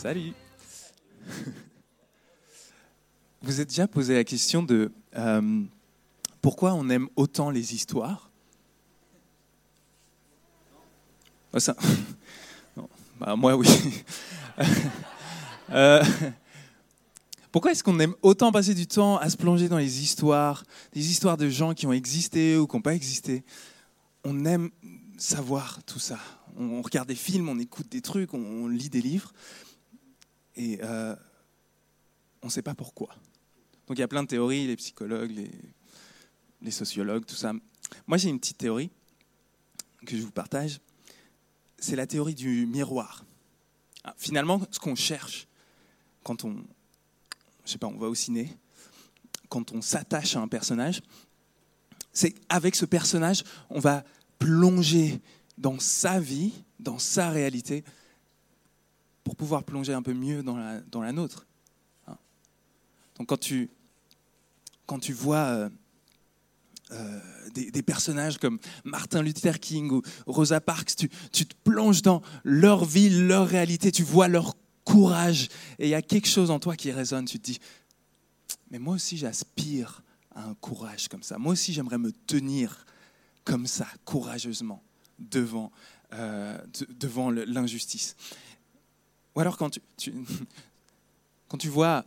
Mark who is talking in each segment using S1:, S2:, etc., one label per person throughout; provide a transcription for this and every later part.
S1: Salut. Vous êtes déjà posé la question de euh, pourquoi on aime autant les histoires? Oh. Bah, Moi, oui. Euh, pourquoi est-ce qu'on aime autant passer du temps à se plonger dans les histoires, des histoires de gens qui ont existé ou qui n'ont pas existé? On aime savoir tout ça. On, regarde des films, on écoute des trucs, on lit des livres, et euh, on ne sait pas pourquoi. Donc il y a plein de théories, les psychologues, les, sociologues, tout ça. Moi j'ai une petite théorie que je vous partage. C'est la théorie du miroir. Ah, Finalement, ce qu'on cherche quand on, je sais pas, on va au ciné, quand on s'attache à un personnage, c'est avec ce personnage, on va plonger dans sa vie, dans sa réalité, pour pouvoir plonger un peu mieux dans la, dans la nôtre. Hein. Donc quand tu, quand tu vois euh, euh, des, personnages comme Martin Luther King ou Rosa Parks, tu, tu te plonges dans leur vie, leur réalité, tu vois leur courage, et il y a quelque chose en toi qui résonne, tu te dis, mais moi aussi j'aspire à un courage comme ça, moi aussi j'aimerais me tenir comme ça, courageusement, devant, euh, de- devant l'injustice. Ou alors quand tu, quand tu vois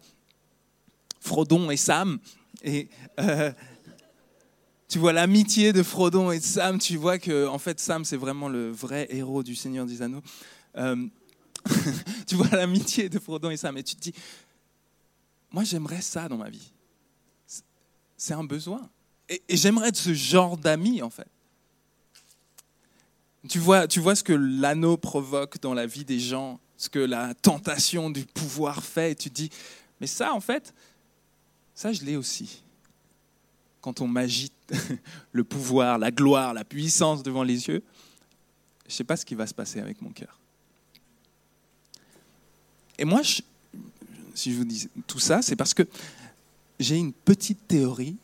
S1: Frodon et Sam, et euh, tu vois l'amitié de Frodon et de Sam, tu vois que en fait Sam c'est vraiment le vrai héros du Seigneur des Anneaux. Euh, tu vois l'amitié de Frodon et Sam et tu te dis, moi j'aimerais ça dans ma vie. C'est- un besoin. Et, et j'aimerais être ce genre d'ami en fait. Tu vois, tu vois ce que l'anneau provoque dans la vie des gens, ce que la tentation du pouvoir fait, et tu te dis, mais ça en fait, ça je l'ai aussi. Quand on m'agite le pouvoir, la gloire, la puissance devant les yeux, je ne sais pas ce qui va se passer avec mon cœur. Et moi, si je vous dis tout ça, c'est parce que j'ai une petite théorie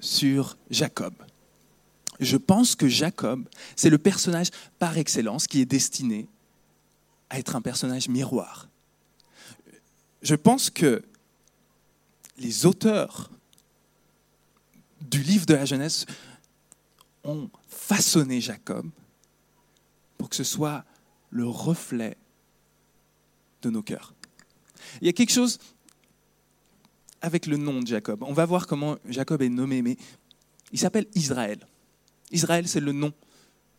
S1: sur Jacob. Je pense que Jacob, c'est le personnage par excellence qui est destiné à être un personnage miroir. Je pense que les auteurs du livre de la Genèse ont façonné Jacob pour que ce soit le reflet de nos cœurs. Il y a quelque chose avec le nom de Jacob. On va voir comment Jacob est nommé, mais il s'appelle Israël. Israël, c'est le nom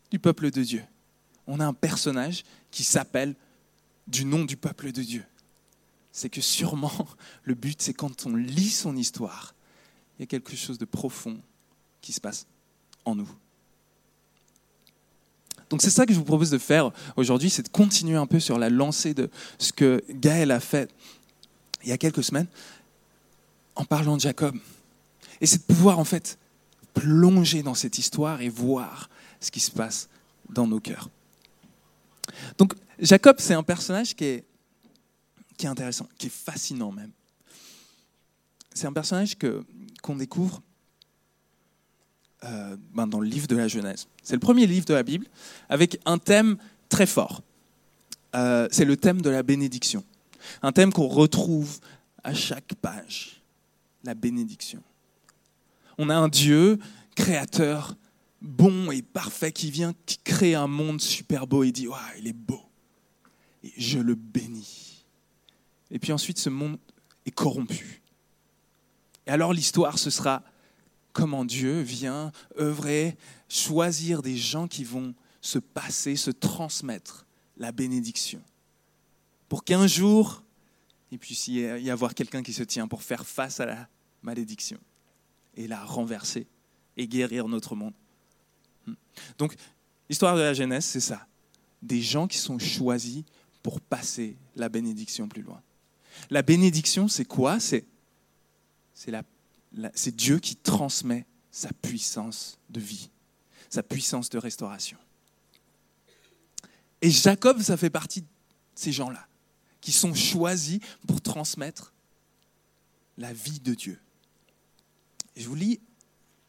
S1: du peuple de Dieu. On a un personnage qui s'appelle du nom du peuple de Dieu. C'est que sûrement, le but, c'est quand on lit son histoire, il y a quelque chose de profond qui se passe en nous. Donc c'est ça que je vous propose de faire aujourd'hui, c'est de continuer un peu sur la lancée de ce que Gaël a fait il y a quelques semaines en parlant de Jacob. Et c'est de pouvoir en fait plonger dans cette histoire et voir ce qui se passe dans nos cœurs. Donc Jacob, c'est un personnage qui est, qui est intéressant, qui est fascinant même. C'est un personnage que, qu'on découvre euh, ben, dans le livre de la Genèse. C'est le premier livre de la Bible avec un thème très fort. Euh, c'est le thème de la bénédiction. Un thème qu'on retrouve à chaque page, la bénédiction. On a un Dieu créateur bon et parfait qui vient, qui crée un monde super beau et dit Waouh, il est beau. Et je le bénis. Et puis ensuite, ce monde est corrompu. Et alors, l'histoire, ce sera comment Dieu vient œuvrer, choisir des gens qui vont se passer, se transmettre la bénédiction. Pour qu'un jour, il puisse y avoir quelqu'un qui se tient pour faire face à la malédiction et la renverser et guérir notre monde. Donc, l'histoire de la Genèse, c'est ça. Des gens qui sont choisis pour passer la bénédiction plus loin. La bénédiction, c'est quoi? C'est Dieu qui transmet sa puissance de vie, sa puissance de restauration. Et Jacob, ça fait partie de ces gens-là, qui sont choisis pour transmettre la vie de Dieu. Je vous lis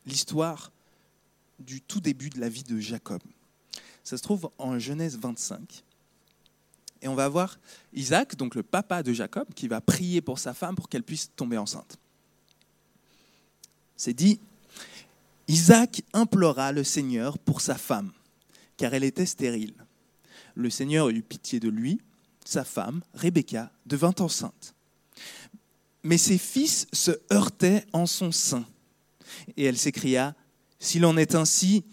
S1: l'histoire du tout début de la vie de Jacob. Ça se trouve en Genèse 25. Et on va voir Isaac, donc le papa de Jacob, qui va prier pour sa femme pour qu'elle puisse tomber enceinte. C'est dit, Isaac implora le Seigneur pour sa femme, car elle était stérile. Le Seigneur eut pitié de lui, sa femme, Rebecca, devint enceinte. Mais ses fils se heurtaient en son sein. Et elle s'écria, S'il en est ainsi,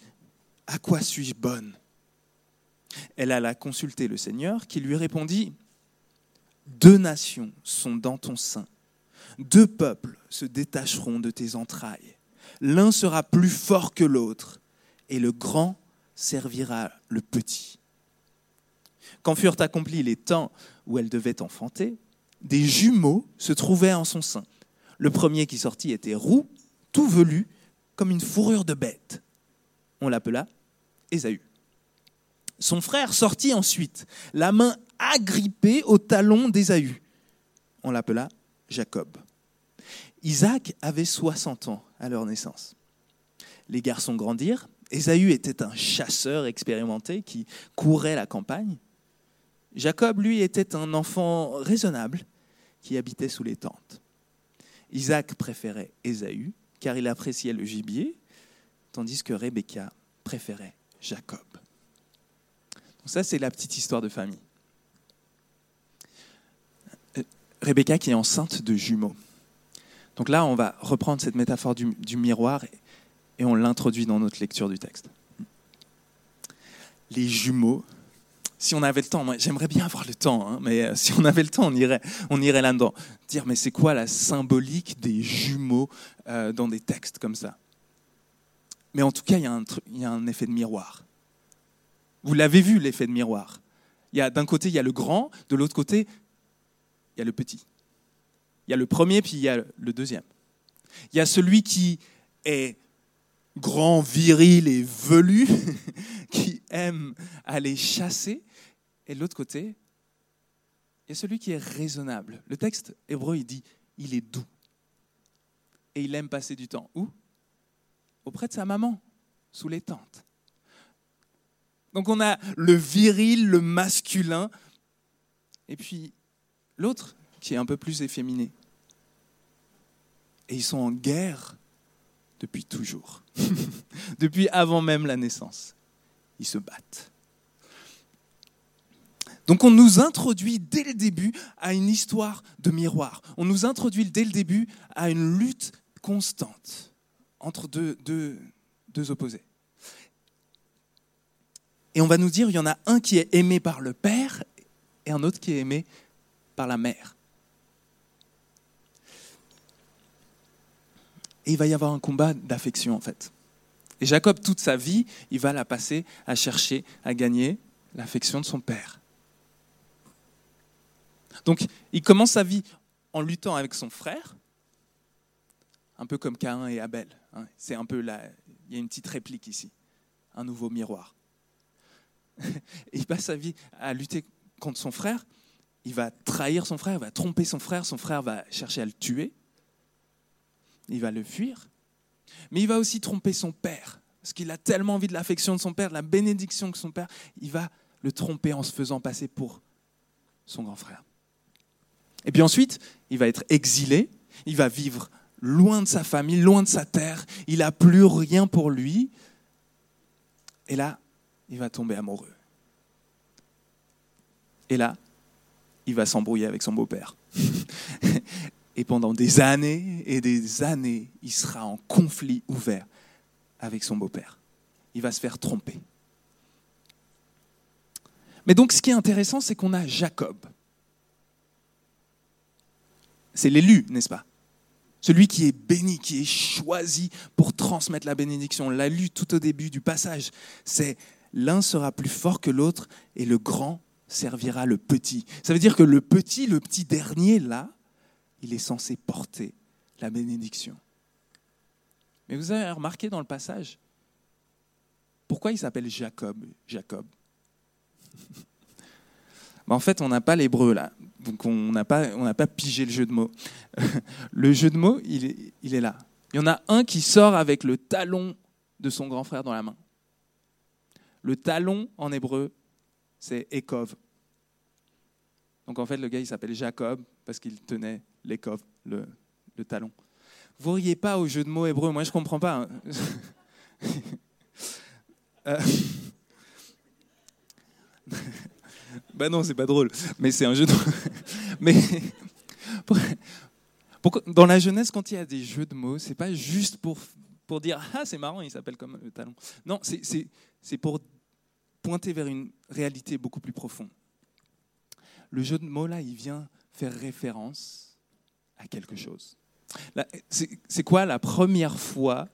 S1: à quoi suis-je bonne? Elle alla consulter le Seigneur, qui lui répondit, Deux nations sont dans ton sein, deux peuples se détacheront de tes entrailles. L'un sera plus fort que l'autre, et le grand servira le petit. Quand furent accomplis les temps où elle devait enfanter, des jumeaux se trouvaient en son sein. Le premier qui sortit était roux, tout velu, comme une fourrure de bête. On l'appela Ésaü. Son frère sortit ensuite, la main agrippée au talon d'Ésaü. On l'appela Jacob. Isaac avait 60 ans à leur naissance. Les garçons grandirent. Ésaü était un chasseur expérimenté qui courait la campagne. Jacob, lui, était un enfant raisonnable qui habitait sous les tentes. Isaac préférait Ésaü car il appréciait le gibier, tandis que Rebecca préférait Jacob. Donc ça, c'est la petite histoire de famille. Euh, Rebecca qui est enceinte de jumeaux. Donc là, on va reprendre cette métaphore du, du miroir et on l'introduit dans notre lecture du texte. Les jumeaux, si on avait le temps, j'aimerais bien avoir le temps, hein, mais euh, si on avait le temps, on irait, on irait là-dedans. Dire, mais c'est quoi la symbolique des jumeaux euh, dans des textes comme ça? Mais en tout cas, il y, y a un effet de miroir. Vous l'avez vu, l'effet de miroir. D'un côté, il y a le grand, de l'autre côté, il y a le petit. Il y a le premier, puis il y a le deuxième. Il y a celui qui est grand, viril et velu, qui aime aller chasser, et de l'autre côté, il y a celui qui est raisonnable. Le texte hébreu, il dit, il est doux. Et il aime passer du temps. Où? Auprès de sa maman, sous les tentes. Donc on a le viril, le masculin, et puis l'autre qui est un peu plus efféminé. Et ils sont en guerre depuis toujours, depuis avant même la naissance. Ils se battent. Donc on nous introduit dès le début à une histoire de miroir. On nous introduit dès le début à une lutte constante entre deux, opposés. Et on va nous dire, il y en a un qui est aimé par le père et un autre qui est aimé par la mère. Et il va y avoir un combat d'affection en fait. Et Jacob, toute sa vie, il va la passer à chercher à gagner l'affection de son père. Donc, il commence sa vie en luttant avec son frère, un peu comme Caïn et Abel. Hein. C'est un peu là, il y a une petite réplique ici, un nouveau miroir. il passe sa vie à lutter contre son frère. Il va trahir son frère, il va tromper son frère, son frère va chercher à le tuer. Il va le fuir. Mais il va aussi tromper son père, parce qu'il a tellement envie de l'affection de son père, de la bénédiction de son père, il va le tromper en se faisant passer pour son grand frère. Et puis ensuite, il va être exilé, il va vivre loin de sa famille, loin de sa terre, il n'a plus rien pour lui. Et là, il va tomber amoureux. Et là, il va s'embrouiller avec son beau-père. Et pendant des années et des années, il sera en conflit ouvert avec son beau-père. Il va se faire tromper. Mais donc ce qui est intéressant, c'est qu'on a Jacob. C'est l'élu, n'est-ce pas? Celui qui est béni, qui est choisi pour transmettre la bénédiction. On l'a lu tout au début du passage. C'est l'un sera plus fort que l'autre et le grand servira le petit. Ça veut dire que le petit, le petit dernier, là, il est censé porter la bénédiction. Mais vous avez remarqué dans le passage, pourquoi il s'appelle Jacob Jacob? En fait, on n'a pas l'hébreu là, donc on n'a pas, pas pigé le jeu de mots. le jeu de mots, il est, là. Il y en a un qui sort avec le talon de son grand frère dans la main. Le talon en hébreu, c'est Ekov. Donc en fait, le gars, il s'appelle Jacob parce qu'il tenait l'écove, le, talon. Vous riez pas au jeu de mots hébreu, moi je comprends pas. Hein. euh... ben non, c'est pas drôle, mais c'est un jeu de mais dans la jeunesse, quand il y a des jeux de mots, c'est pas juste pour, pour dire ah c'est marrant, il s'appelle comme le talon. Non, c'est pour pointer vers une réalité beaucoup plus profonde. Le jeu de mots là, il vient faire référence à quelque chose. C'est quoi la première fois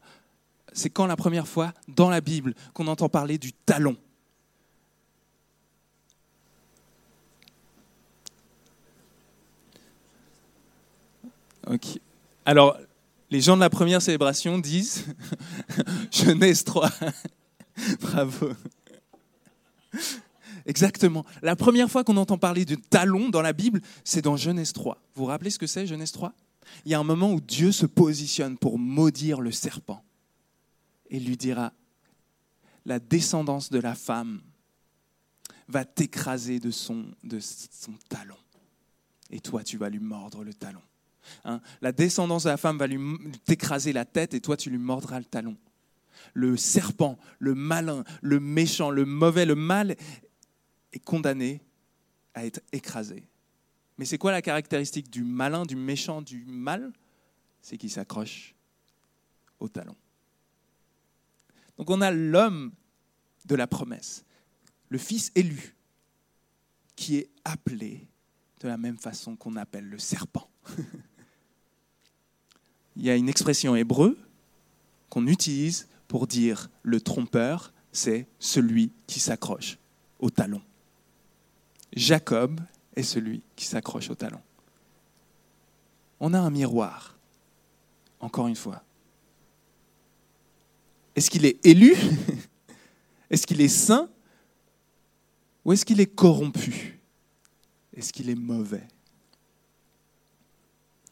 S1: C'est quand la première fois dans la Bible qu'on entend parler du talon? Alors, les gens de la première célébration disent Genèse 3. Bravo. Exactement. La première fois qu'on entend parler de talon dans la Bible, c'est dans Genèse 3. Vous vous rappelez ce que c'est, Genèse 3 Il y a un moment où Dieu se positionne pour maudire le serpent et lui dira La descendance de la femme va t'écraser de son, de son talon. Et toi, tu vas lui mordre le talon. Hein. la descendance de la femme va lui t'écraser la tête et toi tu lui mordras le talon. Le serpent, le malin, le méchant, le mauvais, le mal est condamné à être écrasé. Mais c'est quoi la caractéristique du malin, du méchant, du mal? C'est qu'il s'accroche au talon. Donc on a l'homme de la promesse, le fils élu, qui est appelé de la même façon qu'on appelle le serpent. il y a une expression hébreu qu'on utilise pour dire le trompeur, c'est celui qui s'accroche au talon. Jacob est celui qui s'accroche au talon. On a un miroir, encore une fois. Est-ce qu'il est élu? Est-ce qu'il est saint? Ou est-ce qu'il est corrompu? Est-ce qu'il est mauvais?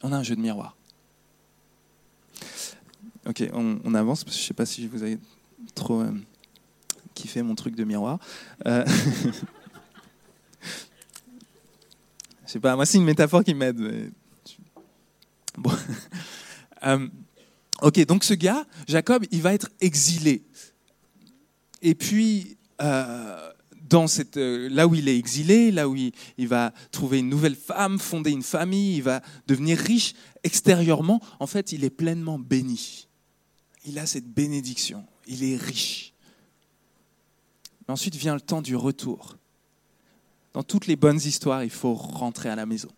S1: On a un jeu de miroir. Ok, on, avance, parce que je ne sais pas si vous avez trop euh, kiffé mon truc de miroir. Euh... je sais pas, moi c'est une métaphore qui m'aide. Bon. Euh, ok, donc ce gars, Jacob, il va être exilé. Et puis, euh, dans cette, là où il est exilé, là où il, il, va trouver une nouvelle femme, fonder une famille, il va devenir riche extérieurement, en fait, il est pleinement béni il a cette bénédiction, il est riche. Mais ensuite vient le temps du retour. Dans toutes les bonnes histoires, il faut rentrer à la maison.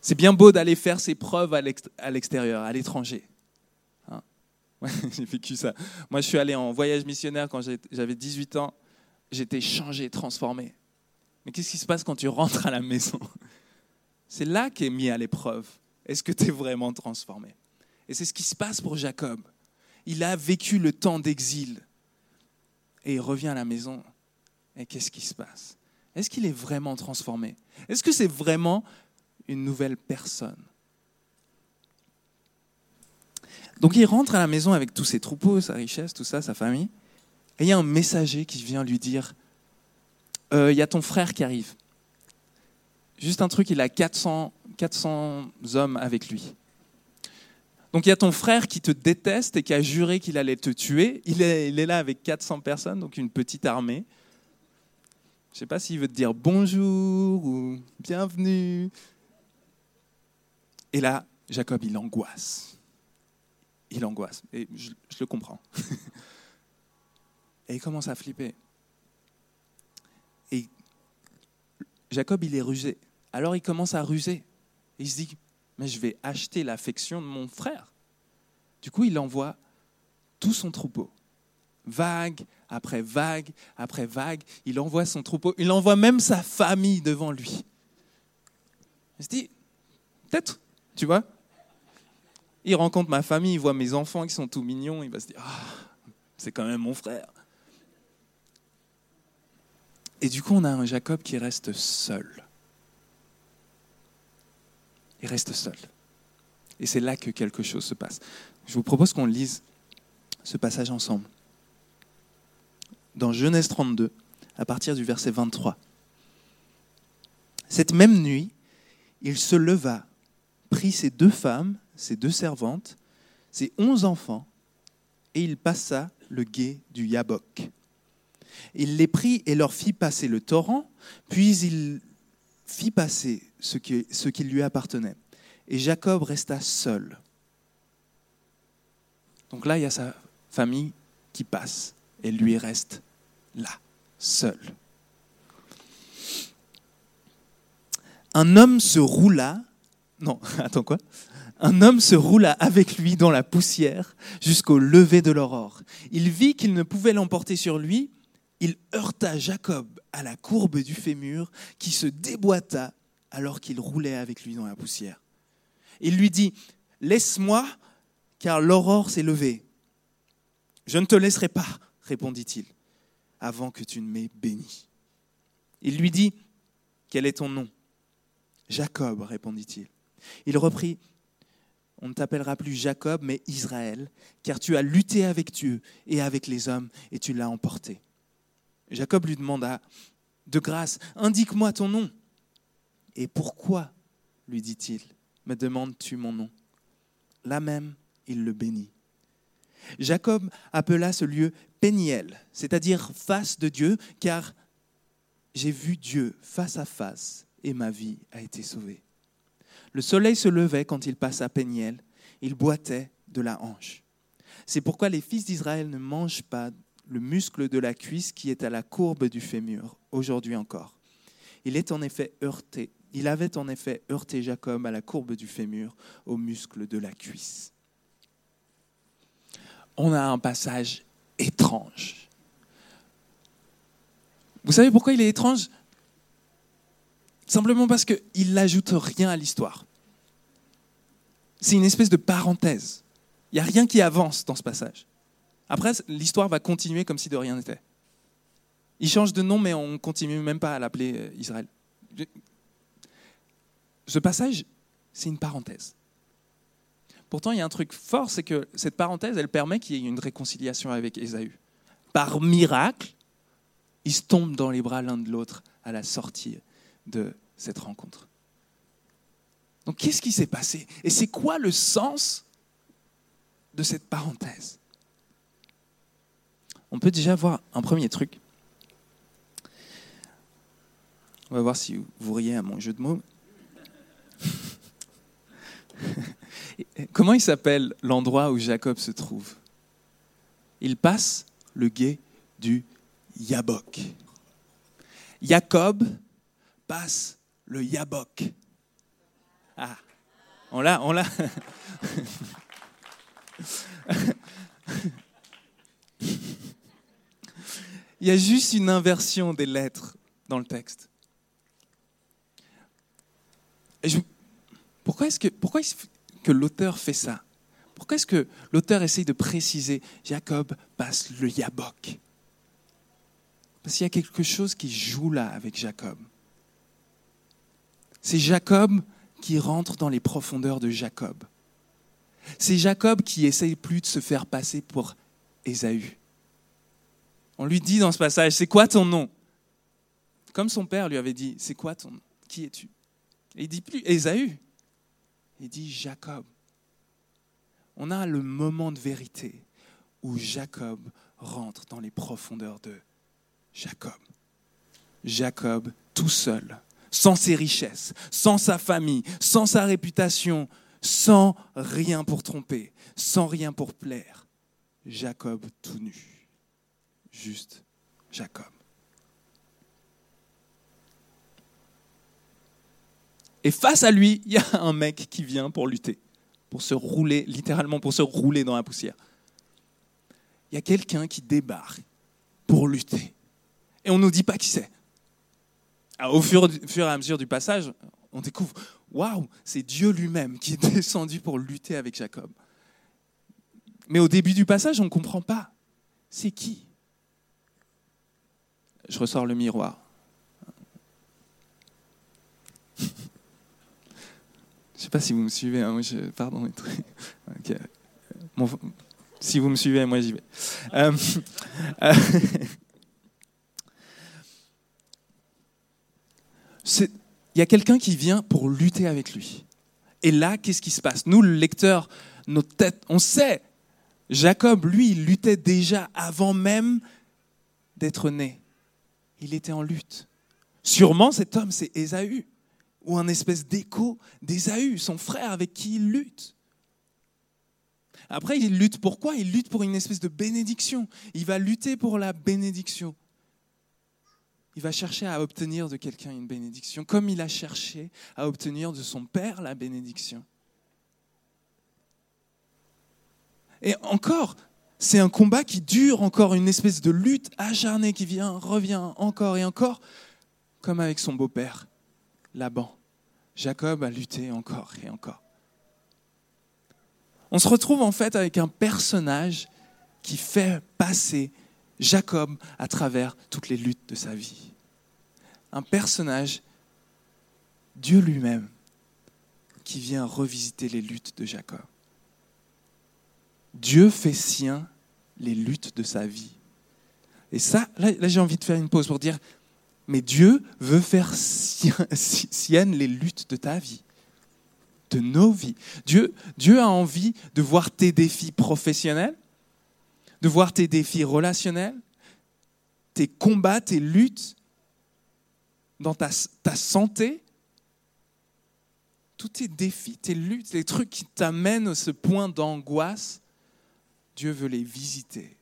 S1: C'est bien beau d'aller faire ses preuves à l'extérieur, à l'étranger. Hein. j'ai vécu ça. Moi, je suis allé en voyage missionnaire quand j'avais 18 ans. J'étais changé, transformé. Mais qu'est-ce qui se passe quand tu rentres à la maison? C'est là qu'est mis à l'épreuve. Est-ce que tu es vraiment transformé? Et c'est ce qui se passe pour Jacob. Il a vécu le temps d'exil. Et il revient à la maison. Et qu'est-ce qui se passe? Est-ce qu'il est vraiment transformé? Est-ce que c'est vraiment une nouvelle personne? Donc il rentre à la maison avec tous ses troupeaux, sa richesse, tout ça, sa famille. Et il y a un messager qui vient lui dire, euh, il y a ton frère qui arrive. Juste un truc, il a 400, 400 hommes avec lui. Donc il y a ton frère qui te déteste et qui a juré qu'il allait te tuer. Il est, là avec 400 personnes, donc une petite armée. Je ne sais pas s'il veut te dire bonjour ou bienvenue. Et là, Jacob, il angoisse. Il angoisse. Et je, je le comprends. et il commence à flipper. Et Jacob, il est rusé. Alors il commence à ruser. Il se dit, mais je vais acheter l'affection de mon frère. Du coup, il envoie tout son troupeau. Vague après vague après vague, il envoie son troupeau, il envoie même sa famille devant lui. Il se dit, peut-être, tu vois. Il rencontre ma famille, il voit mes enfants qui sont tout mignons, il va se dire, ah, c'est quand même mon frère. Et du coup, on a un Jacob qui reste seul il reste seul. Et c'est là que quelque chose se passe. Je vous propose qu'on lise ce passage ensemble. Dans Genèse 32, à partir du verset 23. Cette même nuit, il se leva, prit ses deux femmes, ses deux servantes, ses onze enfants, et il passa le gué du Yabok. Il les prit et leur fit passer le torrent, puis il fit passer ce qui, ce qui lui appartenait. Et Jacob resta seul. Donc là, il y a sa famille qui passe, et lui reste là, seul. Un homme se roula, non, attends quoi? Un homme se roula avec lui dans la poussière jusqu'au lever de l'aurore. Il vit qu'il ne pouvait l'emporter sur lui. Il heurta Jacob à la courbe du fémur qui se déboîta alors qu'il roulait avec lui dans la poussière. Il lui dit, Laisse-moi, car l'aurore s'est levée. Je ne te laisserai pas, répondit-il, avant que tu ne m'aies béni. Il lui dit, Quel est ton nom? Jacob, répondit-il. Il reprit, On ne t'appellera plus Jacob, mais Israël, car tu as lutté avec Dieu et avec les hommes, et tu l'as emporté. Jacob lui demanda, De grâce, indique-moi ton nom. Et pourquoi, lui dit-il, me demandes-tu mon nom? Là même, il le bénit. Jacob appela ce lieu Péniel, c'est-à-dire face de Dieu, car j'ai vu Dieu face à face et ma vie a été sauvée. Le soleil se levait quand il passa Péniel, il boitait de la hanche. C'est pourquoi les fils d'Israël ne mangent pas le muscle de la cuisse qui est à la courbe du fémur, aujourd'hui encore. Il est en effet heurté, il avait en effet heurté Jacob à la courbe du fémur, au muscle de la cuisse. On a un passage étrange. Vous savez pourquoi il est étrange? Simplement parce qu'il n'ajoute rien à l'histoire. C'est une espèce de parenthèse. Il n'y a rien qui avance dans ce passage. Après, l'histoire va continuer comme si de rien n'était. Il change de nom, mais on ne continue même pas à l'appeler euh, Israël. Ce passage, c'est une parenthèse. Pourtant, il y a un truc fort, c'est que cette parenthèse, elle permet qu'il y ait une réconciliation avec Ésaü. Par miracle, ils se tombent dans les bras l'un de l'autre à la sortie de cette rencontre. Donc qu'est-ce qui s'est passé? Et c'est quoi le sens de cette parenthèse? On peut déjà voir un premier truc. On va voir si vous riez à mon jeu de mots. Comment il s'appelle l'endroit où Jacob se trouve? Il passe le gué du Yabok. Jacob passe le Yabok. Ah, on l'a, on l'a. Il y a juste une inversion des lettres dans le texte. pourquoi est-ce que, que l'auteur fait ça? Pourquoi est-ce que l'auteur essaye de préciser Jacob passe le Yabok? Parce qu'il y a quelque chose qui joue là avec Jacob. C'est Jacob qui rentre dans les profondeurs de Jacob. C'est Jacob qui essaye plus de se faire passer pour Ésaü. On lui dit dans ce passage, c'est quoi ton nom? Comme son père lui avait dit, c'est quoi ton nom? Qui es-tu? Et il dit plus Ésaü. Il dit Jacob. On a le moment de vérité où Jacob rentre dans les profondeurs de Jacob. Jacob tout seul sans ses richesses, sans sa famille, sans sa réputation, sans rien pour tromper, sans rien pour plaire. Jacob tout nu. Juste Jacob. Et face à lui, il y a un mec qui vient pour lutter, pour se rouler, littéralement pour se rouler dans la poussière. Il y a quelqu'un qui débarque pour lutter. Et on ne nous dit pas qui c'est. Ah, au fur, et à mesure du passage, on découvre, waouh, c'est Dieu lui-même qui est descendu pour lutter avec Jacob. Mais au début du passage, on ne comprend pas. C'est qui? Je ressors le miroir. Je ne sais pas si vous me suivez. Hein, pardon. si vous me suivez, moi j'y vais. Euh, euh, il y a quelqu'un qui vient pour lutter avec lui. Et là, qu'est-ce qui se passe? Nous, le lecteur, notre tête, on sait. Jacob, lui, il luttait déjà avant même d'être né. Il était en lutte. Sûrement, cet homme, c'est Ésaü, ou un espèce d'écho d'Ésaü, son frère avec qui il lutte. Après, il lutte pourquoi Il lutte pour une espèce de bénédiction. Il va lutter pour la bénédiction. Il va chercher à obtenir de quelqu'un une bénédiction, comme il a cherché à obtenir de son père la bénédiction. Et encore, c'est un combat qui dure encore, une espèce de lutte acharnée qui vient, revient encore et encore, comme avec son beau-père, Laban. Jacob a lutté encore et encore. On se retrouve en fait avec un personnage qui fait passer Jacob à travers toutes les luttes de sa vie. Un personnage, Dieu lui-même, qui vient revisiter les luttes de Jacob. Dieu fait sien les luttes de sa vie. Et ça, là, j'ai envie de faire une pause pour dire, mais Dieu veut faire sienne les luttes de ta vie, de nos vies. Dieu, Dieu a envie de voir tes défis professionnels, de voir tes défis relationnels, tes combats, tes luttes dans ta, ta santé, tous tes défis, tes luttes, les trucs qui t'amènent à ce point d'angoisse, Dieu veut les visiter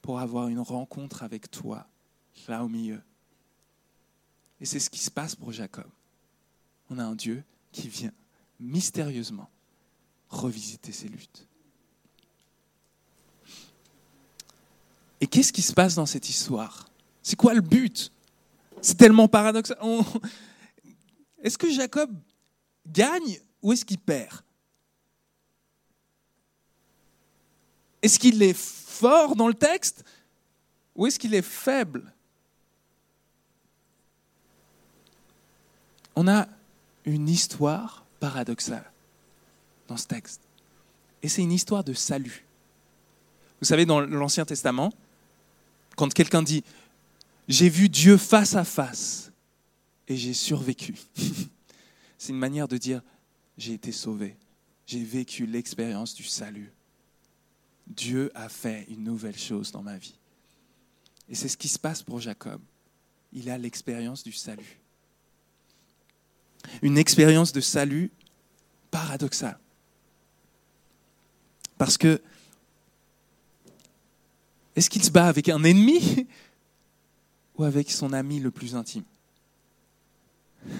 S1: pour avoir une rencontre avec toi, là au milieu. Et c'est ce qui se passe pour Jacob. On a un Dieu qui vient mystérieusement revisiter ses luttes. Et qu'est-ce qui se passe dans cette histoire? C'est quoi le but? C'est tellement paradoxal. Est-ce que Jacob gagne ou est-ce qu'il perd? Est-ce qu'il est fort dans le texte ou est-ce qu'il est faible? On a une histoire paradoxale dans ce texte. Et c'est une histoire de salut. Vous savez, dans l'Ancien Testament, quand quelqu'un dit J'ai vu Dieu face à face et j'ai survécu, c'est une manière de dire J'ai été sauvé, j'ai vécu l'expérience du salut. Dieu a fait une nouvelle chose dans ma vie. Et c'est ce qui se passe pour Jacob. Il a l'expérience du salut. Une expérience de salut paradoxale. Parce que, est-ce qu'il se bat avec un ennemi ou avec son ami le plus intime?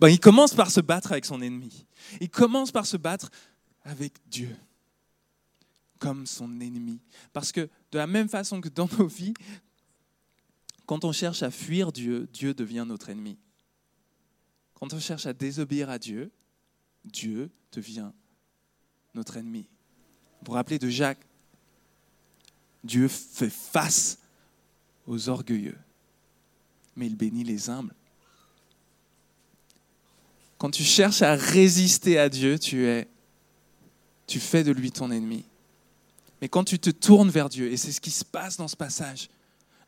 S1: Ben, Il commence par se battre avec son ennemi. Il commence par se battre avec Dieu comme son ennemi. Parce que de la même façon que dans nos vies, quand on cherche à fuir Dieu, Dieu devient notre ennemi. Quand on cherche à désobéir à Dieu, Dieu devient notre ennemi. Vous rappelez de Jacques? Dieu fait face aux orgueilleux, mais il bénit les humbles. Quand tu cherches à résister à Dieu, tu es tu fais de lui ton ennemi. Mais quand tu te tournes vers Dieu, et c'est ce qui se passe dans ce passage,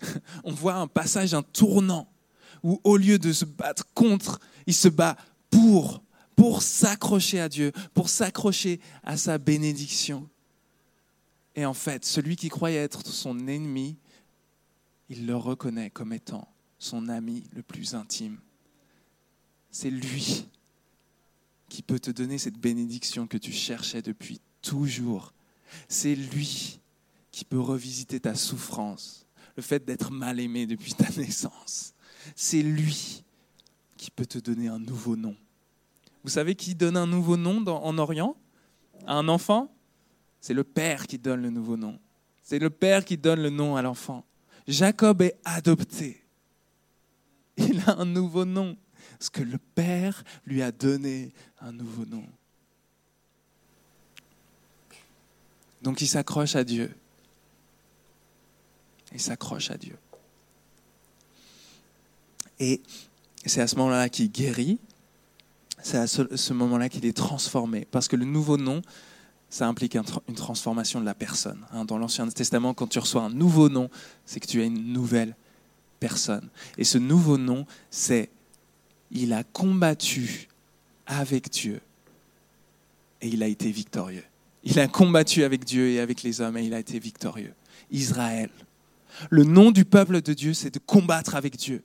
S1: on voit un passage, un tournant, où au lieu de se battre contre, il se bat pour, pour s'accrocher à Dieu, pour s'accrocher à sa bénédiction. Et en fait, celui qui croyait être son ennemi, il le reconnaît comme étant son ami le plus intime. C'est lui qui peut te donner cette bénédiction que tu cherchais depuis toujours c'est lui qui peut revisiter ta souffrance, le fait d'être mal aimé depuis ta naissance. C'est lui qui peut te donner un nouveau nom. Vous savez qui donne un nouveau nom en Orient? À un enfant? C'est le père qui donne le nouveau nom. C'est le père qui donne le nom à l'enfant. Jacob est adopté. Il a un nouveau nom, parce que le père lui a donné un nouveau nom. Donc il s'accroche à Dieu. Il s'accroche à Dieu. Et c'est à ce moment-là qu'il guérit. C'est à ce, moment-là qu'il est transformé. Parce que le nouveau nom, ça implique une transformation de la personne. Hein. Dans l'Ancien Testament, quand tu reçois un nouveau nom, c'est que tu es une nouvelle personne. Et ce nouveau nom, c'est il a combattu avec Dieu et il a été victorieux. Il a combattu avec Dieu et avec les hommes et il a été victorieux. Israël. Le nom du peuple de Dieu, c'est de combattre avec Dieu.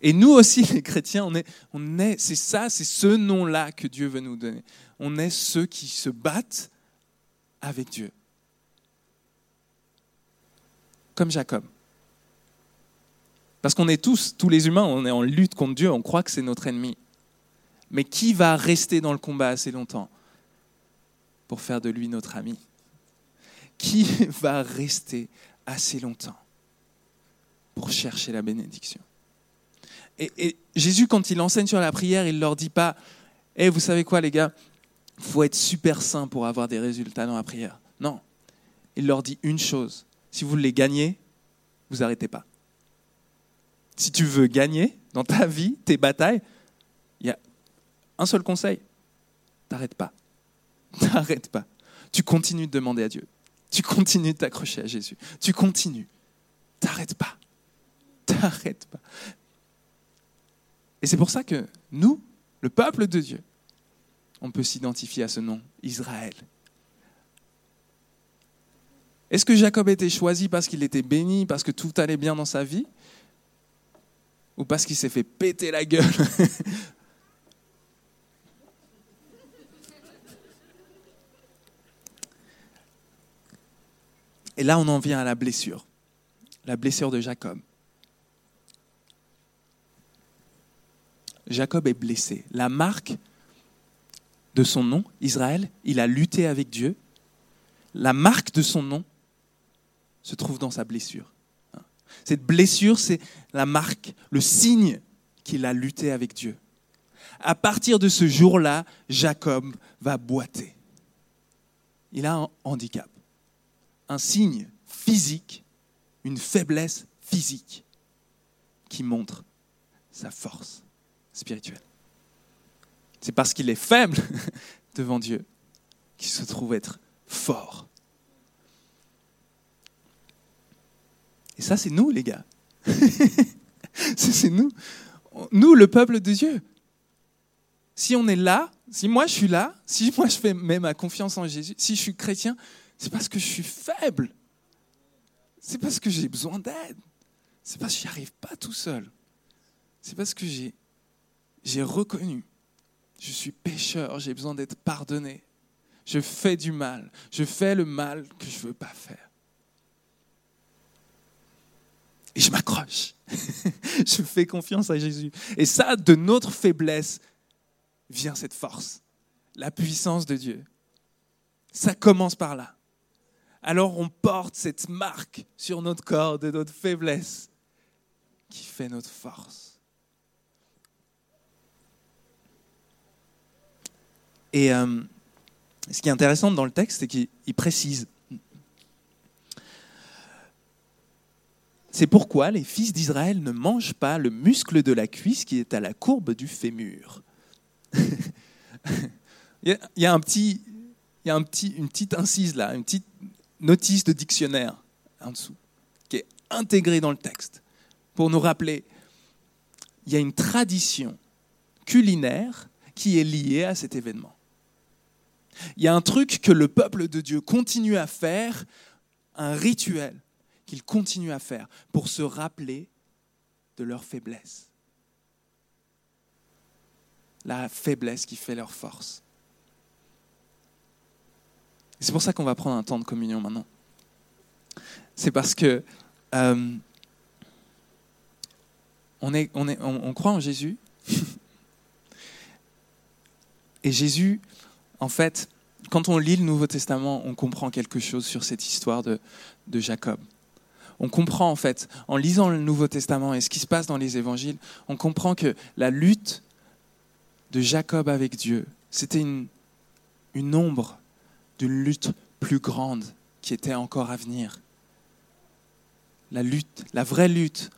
S1: Et nous aussi, les chrétiens, on est, on est, c'est ça, c'est ce nom-là que Dieu veut nous donner. On est ceux qui se battent avec Dieu. Comme Jacob. Parce qu'on est tous, tous les humains, on est en lutte contre Dieu, on croit que c'est notre ennemi. Mais qui va rester dans le combat assez longtemps? Pour faire de lui notre ami Qui va rester assez longtemps pour chercher la bénédiction et, Jésus, quand il enseigne sur la prière, il ne leur dit pas Eh, vous savez quoi, les gars faut être super saint pour avoir des résultats dans la prière. Non. Il leur dit une chose si vous voulez gagner, vous n'arrêtez pas. Si tu veux gagner dans ta vie, tes batailles, il y a un seul conseil t'arrêtes pas. T'arrêtes pas. Tu continues de demander à Dieu. Tu continues de t'accrocher à Jésus. Tu continues. T'arrêtes pas. T'arrêtes pas. Et c'est pour ça que nous, le peuple de Dieu, on peut s'identifier à ce nom, Israël. Est-ce que Jacob était choisi parce qu'il était béni, parce que tout allait bien dans sa vie Ou parce qu'il s'est fait péter la gueule Et là, on en vient à la blessure, la blessure de Jacob. Jacob est blessé. La marque de son nom, Israël, il a lutté avec Dieu. La marque de son nom se trouve dans sa blessure. Cette blessure, c'est la marque, le signe qu'il a lutté avec Dieu. À partir de ce jour-là, Jacob va boiter. Il a un handicap un signe physique, une faiblesse physique qui montre sa force spirituelle. C'est parce qu'il est faible devant Dieu qu'il se trouve être fort. Et ça, c'est nous, les gars. c'est nous. Nous, le peuple de Dieu. Si on est là, si moi je suis là, si moi je fais ma confiance en Jésus, si je suis chrétien, c'est parce que je suis faible. C'est parce que j'ai besoin d'aide. C'est parce que n'y arrive pas tout seul. C'est parce que j'ai reconnu. Je suis pécheur, j'ai besoin d'être pardonné. Je fais du mal. Je fais le mal que je ne veux pas faire. Et je m'accroche. je fais confiance à Jésus. Et ça, de notre faiblesse, vient cette force, la puissance de Dieu. Ça commence par là alors on porte cette marque sur notre corps de notre faiblesse qui fait notre force. Et euh, ce qui est intéressant dans le texte, c'est qu'il précise. C'est pourquoi les fils d'Israël ne mangent pas le muscle de la cuisse qui est à la courbe du fémur. il y a une petite incise là, une petite notice de dictionnaire en dessous, qui est intégrée dans le texte, pour nous rappeler, il y a une tradition culinaire qui est liée à cet événement. Il y a un truc que le peuple de Dieu continue à faire, un rituel qu'il continue à faire pour se rappeler de leur faiblesse. La faiblesse qui fait leur force. C'est pour ça qu'on va prendre un temps de communion maintenant. C'est parce que euh, on, croit en Jésus. Et Jésus, en fait, quand on lit le Nouveau Testament, on comprend quelque chose sur cette histoire de, Jacob. On comprend en fait, en lisant le Nouveau Testament et ce qui se passe dans les évangiles, on comprend que la lutte de Jacob avec Dieu, c'était une ombre d'une lutte plus grande qui était encore à venir. La lutte, la vraie lutte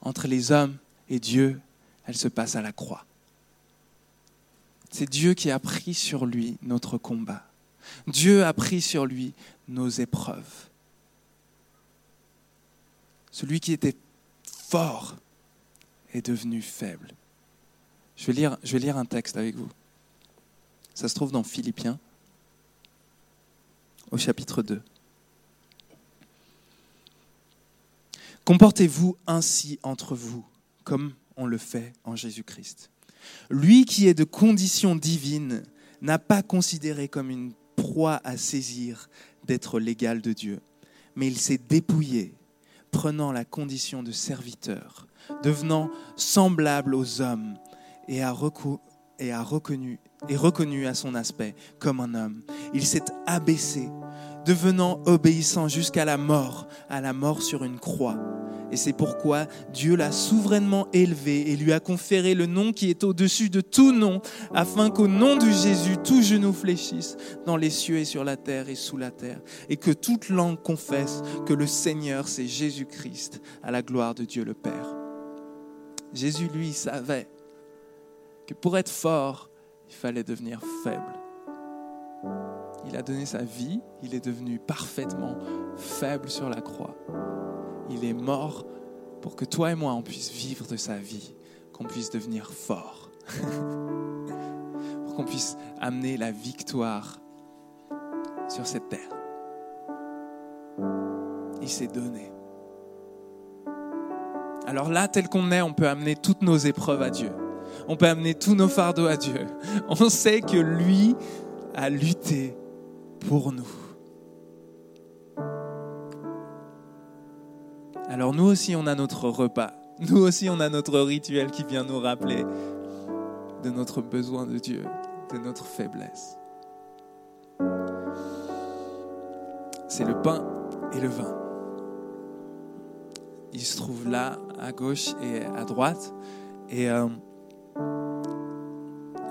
S1: entre les hommes et Dieu, elle se passe à la croix. C'est Dieu qui a pris sur lui notre combat. Dieu a pris sur lui nos épreuves. Celui qui était fort est devenu faible. Je vais lire, un texte avec vous. Ça se trouve dans Philippiens, au chapitre 2. Comportez-vous ainsi entre vous, comme on le fait en Jésus-Christ. Lui qui est de condition divine n'a pas considéré comme une proie à saisir d'être l'égal de Dieu, mais il s'est dépouillé, prenant la condition de serviteur, devenant semblable aux hommes et a, et a reconnu, et reconnu à son aspect comme un homme. Il s'est abaissé, devenant obéissant jusqu'à la mort, à la mort sur une croix. Et c'est pourquoi Dieu l'a souverainement élevé et lui a conféré le nom qui est au-dessus de tout nom, afin qu'au nom de Jésus, tout genou fléchisse dans les cieux et sur la terre et sous la terre, et que toute langue confesse que le Seigneur, c'est Jésus-Christ, à la gloire de Dieu le Père. Jésus, lui, savait que pour être fort, fallait devenir faible. Il a donné sa vie, il est devenu parfaitement faible sur la croix il est mort pour que toi et moi, on puisse vivre de sa vie, qu'on puisse devenir fort, pour qu'on puisse amener la victoire sur cette terre. Il s'est donné. Alors là, tel qu'on est, on peut amener toutes nos épreuves à Dieu. On peut amener tous nos fardeaux à Dieu. On sait que lui a lutté pour nous. Alors nous aussi, on a notre repas. Nous aussi, on a notre rituel qui vient nous rappeler de notre besoin de Dieu, de notre faiblesse. C'est le pain et le vin. Il se trouve là, à gauche et à droite. Et euh,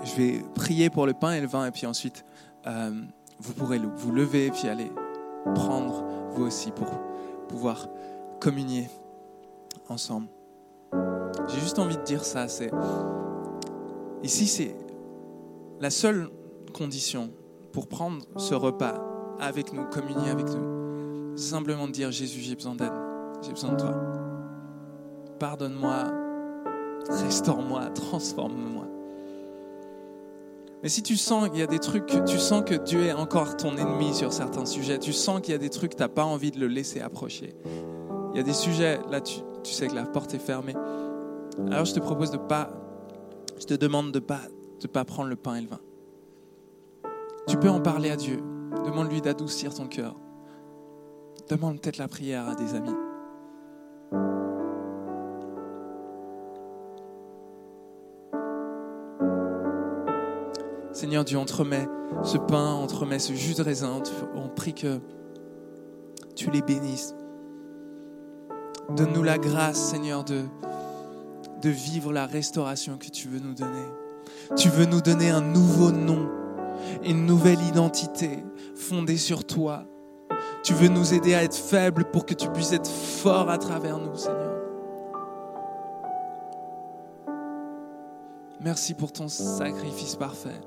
S1: je vais prier pour le pain et le vin, et puis ensuite, euh, vous pourrez vous lever et puis aller prendre vous aussi pour pouvoir communier ensemble. J'ai juste envie de dire ça. C'est ici, c'est la seule condition pour prendre ce repas avec nous, communier avec nous. C'est simplement dire Jésus, j'ai besoin d'aide, j'ai besoin de toi. Pardonne-moi, restaure-moi, transforme-moi. Mais si tu sens qu'il y a des trucs, tu sens que Dieu est encore ton ennemi sur certains sujets, tu sens qu'il y a des trucs, tu n'as pas envie de le laisser approcher, il y a des sujets, là, tu, sais que la porte est fermée. Alors, je te propose de pas, je te demande de pas, de pas prendre le pain et le vin. Tu peux en parler à Dieu. Demande-lui d'adoucir ton cœur. Demande peut-être la prière à des amis. Seigneur Dieu, on te remet ce pain, remet ce jus de raisin. On prie que tu les bénisses. Donne-nous la grâce, Seigneur, de vivre la restauration que tu veux nous donner. Tu veux nous donner un nouveau nom, une nouvelle identité fondée sur toi. Tu veux nous aider à être faibles pour que tu puisses être fort à travers nous, Seigneur. Merci pour ton sacrifice parfait.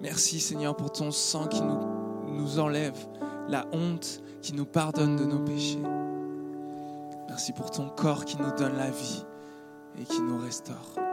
S1: Merci, Seigneur, pour ton sang qui nous, enlève la honte, qui nous pardonne de nos péchés. Merci pour ton corps qui nous donne la vie et qui nous restaure.